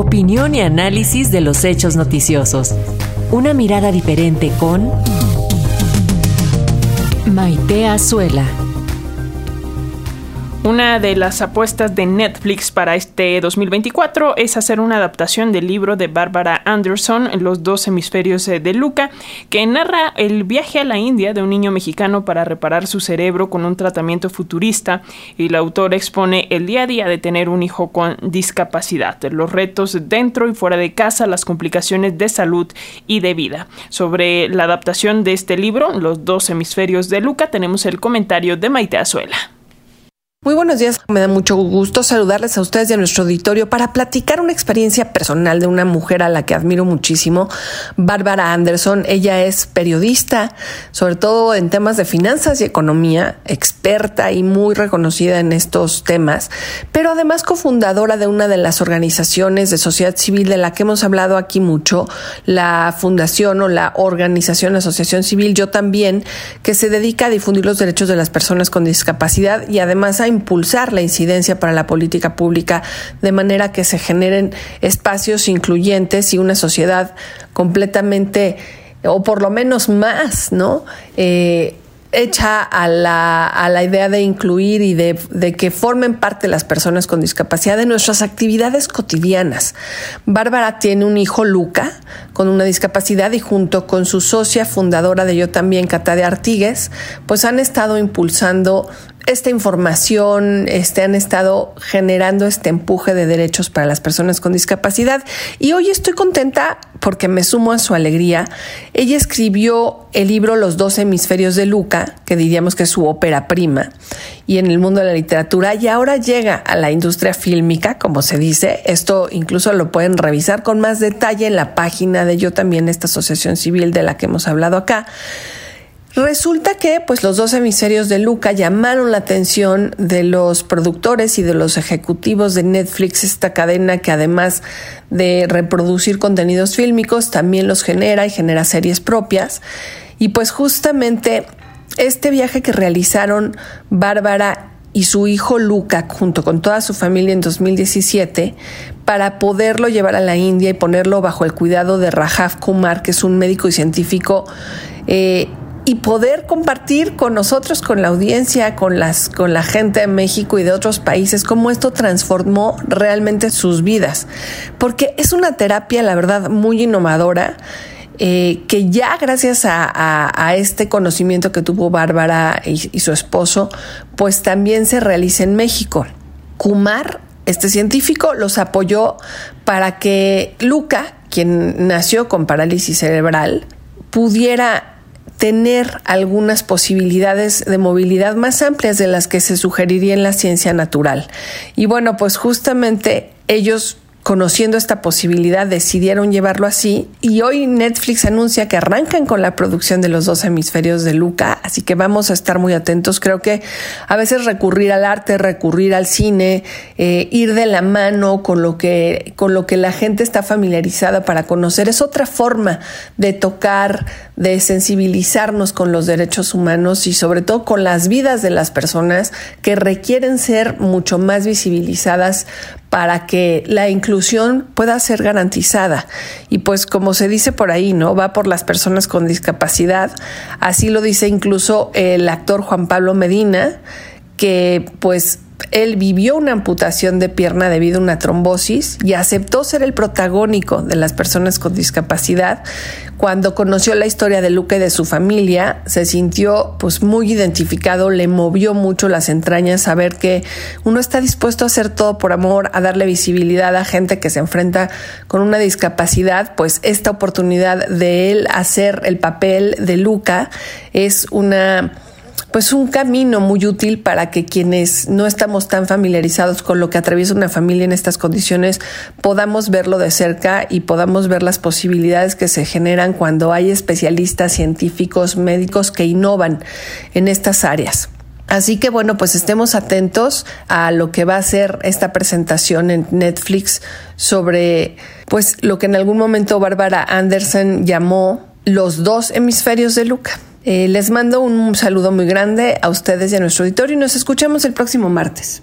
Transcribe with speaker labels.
Speaker 1: Opinión y análisis de los hechos noticiosos. Una mirada diferente con Maite Azuela.
Speaker 2: Una de las apuestas de Netflix para este 2024 es hacer una adaptación del libro de Barbara Anderson, Los dos hemisferios de Luca, que narra el viaje a la India de un niño mexicano para reparar su cerebro con un tratamiento futurista y la autora expone el día a día de tener un hijo con discapacidad, los retos dentro y fuera de casa, las complicaciones de salud y de vida. Sobre la adaptación de este libro, Los dos hemisferios de Luca, tenemos el comentario de Maite Azuela.
Speaker 3: Muy buenos días, me da mucho gusto saludarles a ustedes y a nuestro auditorio para platicar una experiencia personal de una mujer a la que admiro muchísimo, Bárbara Anderson. Ella es periodista, sobre todo en temas de finanzas y economía, experta y muy reconocida en estos temas, pero además cofundadora de una de las organizaciones de sociedad civil de la que hemos hablado aquí mucho, la Fundación o la Organización Asociación Civil, yo también, que se dedica a difundir los derechos de las personas con discapacidad y además a impulsar la incidencia para la política pública de manera que se generen espacios incluyentes y una sociedad completamente o por lo menos más, ¿no? Eh, hecha a la, a la idea de incluir y de, de, que formen parte las personas con discapacidad de nuestras actividades cotidianas. Bárbara tiene un hijo, Luca, con una discapacidad y junto con su socia fundadora de Yo también, Cata Artigues, pues han estado impulsando esta información, este, han estado generando este empuje de derechos para las personas con discapacidad. Y hoy estoy contenta porque me sumo a su alegría. Ella escribió el libro Los dos hemisferios de Luca, que diríamos que es su ópera prima, y en el mundo de la literatura, y ahora llega a la industria fílmica, como se dice. Esto incluso lo pueden revisar con más detalle en la página de Yo también, esta asociación civil de la que hemos hablado acá. Resulta que pues los dos hemisferios de Luca llamaron la atención de los productores y de los ejecutivos de Netflix, esta cadena que además de reproducir contenidos fílmicos también los genera y genera series propias. Y pues justamente este viaje que realizaron Bárbara y su hijo Luca junto con toda su familia en 2017 para poderlo llevar a la India y ponerlo bajo el cuidado de Rajav Kumar, que es un médico y científico eh, y poder compartir con nosotros, con la audiencia, con las, con la gente de México y de otros países, cómo esto transformó realmente sus vidas. Porque es una terapia, la verdad, muy innovadora. Eh, que ya gracias a, este conocimiento que tuvo Bárbara y, y su esposo, pues también se realiza en México. Kumar, este científico, los apoyó para que Luca, quien nació con parálisis cerebral, pudiera tener algunas posibilidades de movilidad más amplias de las que se sugeriría en la ciencia natural. Y bueno, pues justamente ellos conociendo esta posibilidad, decidieron llevarlo así y hoy Netflix anuncia que arrancan con la producción de los dos hemisferios de Luca, así que vamos a estar muy atentos. Creo que a veces recurrir al arte, recurrir al cine, eh, ir de la mano con lo que con lo que la gente está familiarizada para conocer es otra forma de tocar, de sensibilizarnos con los derechos humanos y sobre todo con las vidas de las personas que requieren ser mucho más visibilizadas para que la inclusión pueda ser garantizada. Y pues como se dice por ahí, ¿no? Va por las personas con discapacidad. Así lo dice incluso el actor Juan Pablo Medina, que pues él vivió una amputación de pierna debido a una trombosis y aceptó ser el protagónico de las personas con discapacidad. Cuando conoció la historia de Luca y de su familia, se sintió pues muy identificado, le movió mucho las entrañas saber que uno está dispuesto a hacer todo por amor, a darle visibilidad a gente que se enfrenta con una discapacidad, pues esta oportunidad de él hacer el papel de Luca es una pues un camino muy útil para que quienes no estamos tan familiarizados con lo que atraviesa una familia en estas condiciones podamos verlo de cerca y podamos ver las posibilidades que se generan cuando hay especialistas, científicos, médicos que innovan en estas áreas. Así que bueno, pues estemos atentos a lo que va a ser esta presentación en Netflix sobre pues lo que en algún momento Bárbara Anderson llamó los dos hemisferios de Luca. Eh, les mando un saludo muy grande a ustedes y a nuestro auditorio y nos escuchamos el próximo martes.